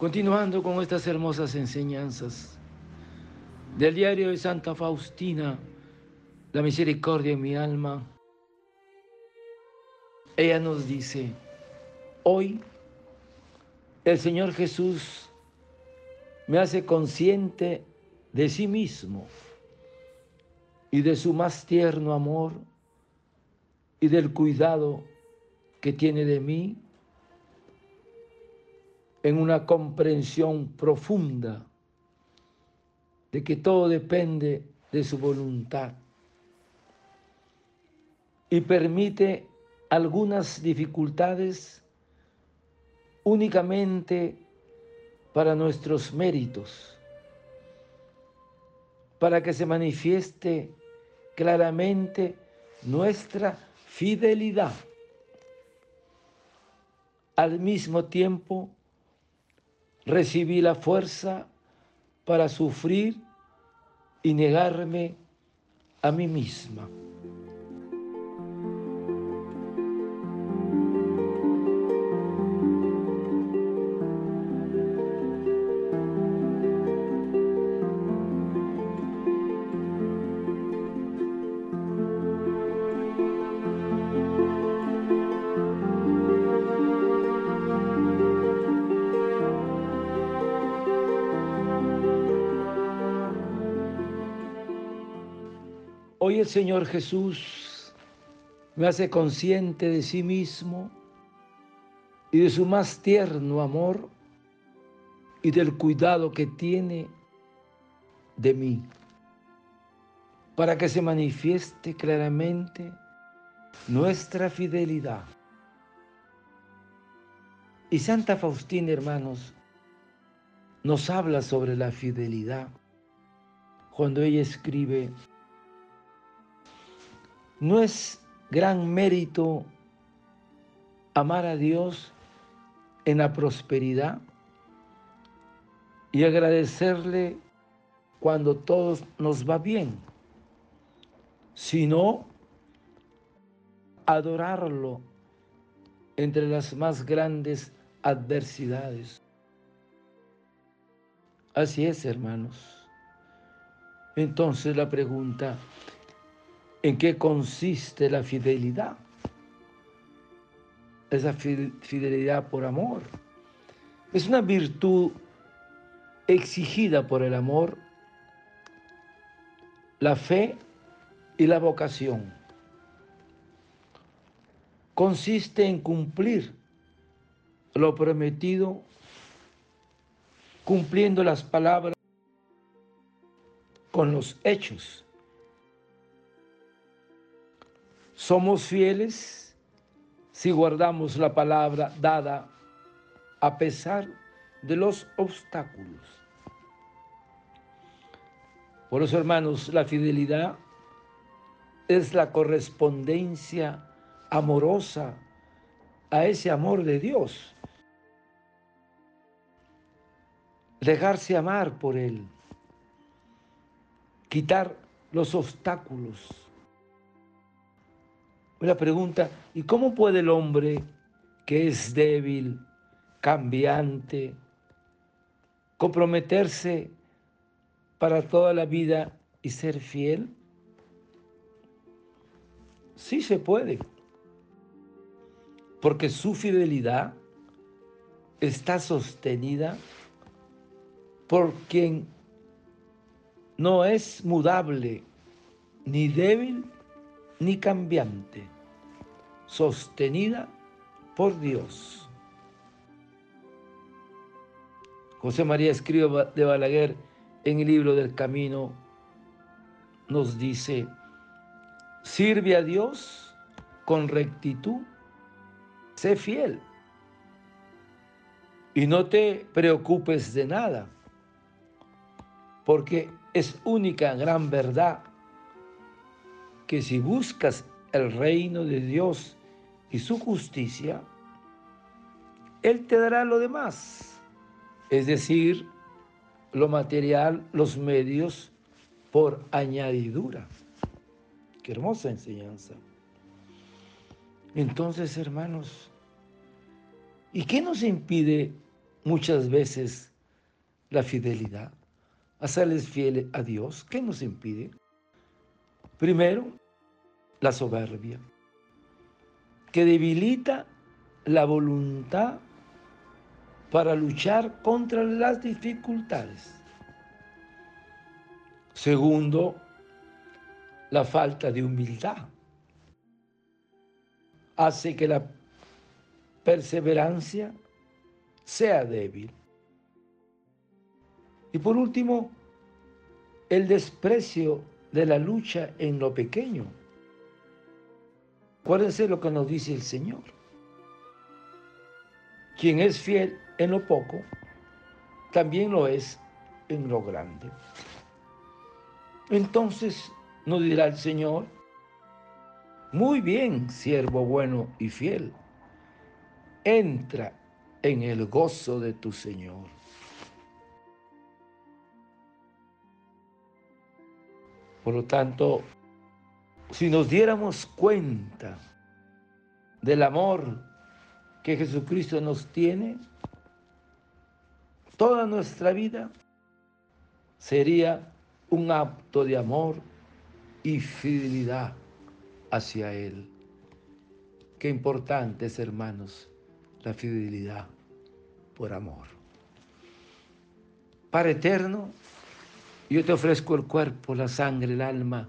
Continuando con estas hermosas enseñanzas del diario de Santa Faustina, La misericordia en mi alma, ella nos dice, hoy el Señor Jesús me hace consciente de sí mismo y de su más tierno amor y del cuidado que tiene de mí en una comprensión profunda de que todo depende de su voluntad y permite algunas dificultades únicamente para nuestros méritos, para que se manifieste claramente nuestra fidelidad. Al mismo tiempo, recibí la fuerza para sufrir y negarme a mí misma. Hoy el Señor Jesús me hace consciente de sí mismo y de su más tierno amor y del cuidado que tiene de mí, para que se manifieste claramente nuestra fidelidad. Y Santa Faustina, hermanos, nos habla sobre la fidelidad cuando ella escribe no es gran mérito amar a Dios en la prosperidad y agradecerle cuando todo nos va bien, sino adorarlo entre las más grandes adversidades. Así es, hermanos. Entonces la pregunta, ¿En qué consiste la fidelidad? Esa fidelidad por amor. Es una virtud exigida por el amor, la fe y la vocación. Consiste en cumplir lo prometido, cumpliendo las palabras con los hechos Somos fieles si guardamos la palabra dada a pesar de los obstáculos. Por eso, hermanos, la fidelidad es la correspondencia amorosa a ese amor de Dios. Dejarse amar por Él. Quitar los obstáculos una pregunta, ¿y cómo puede el hombre que es débil, cambiante, comprometerse para toda la vida y ser fiel? Sí se puede, porque su fidelidad está sostenida por quien no es mudable, ni débil, ni cambiante, sostenida por Dios. José María Escriba de Balaguer en el libro del Camino nos dice, sirve a Dios con rectitud, sé fiel y no te preocupes de nada, porque es única gran verdad que si buscas el reino de Dios y su justicia, Él te dará lo demás, es decir, lo material, los medios por añadidura. Qué hermosa enseñanza. Entonces, hermanos, ¿y qué nos impide muchas veces la fidelidad, a serles fieles a Dios. ¿Qué nos impide? Primero, la soberbia, que debilita la voluntad para luchar contra las dificultades. Segundo, la falta de humildad hace que la perseverancia sea débil. Y por último, el desprecio de la lucha en lo pequeño. Acuérdense lo que nos dice el Señor. Quien es fiel en lo poco, también lo es en lo grande. Entonces nos dirá el Señor, muy bien, siervo bueno y fiel, entra en el gozo de tu Señor. Por lo tanto, si nos diéramos cuenta del amor que Jesucristo nos tiene, toda nuestra vida sería un acto de amor y fidelidad hacia Él. Qué importante es, hermanos, la fidelidad por amor. Para eterno, yo te ofrezco el cuerpo, la sangre, el alma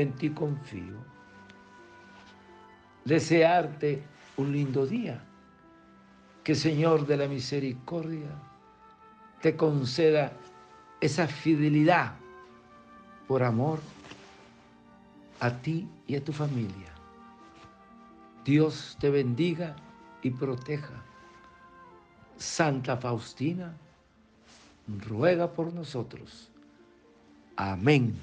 en ti confío. Desearte un lindo día, que Señor de la misericordia te conceda esa fidelidad por amor a ti y a tu familia. Dios te bendiga y proteja. Santa Faustina, ruega por nosotros. Amén.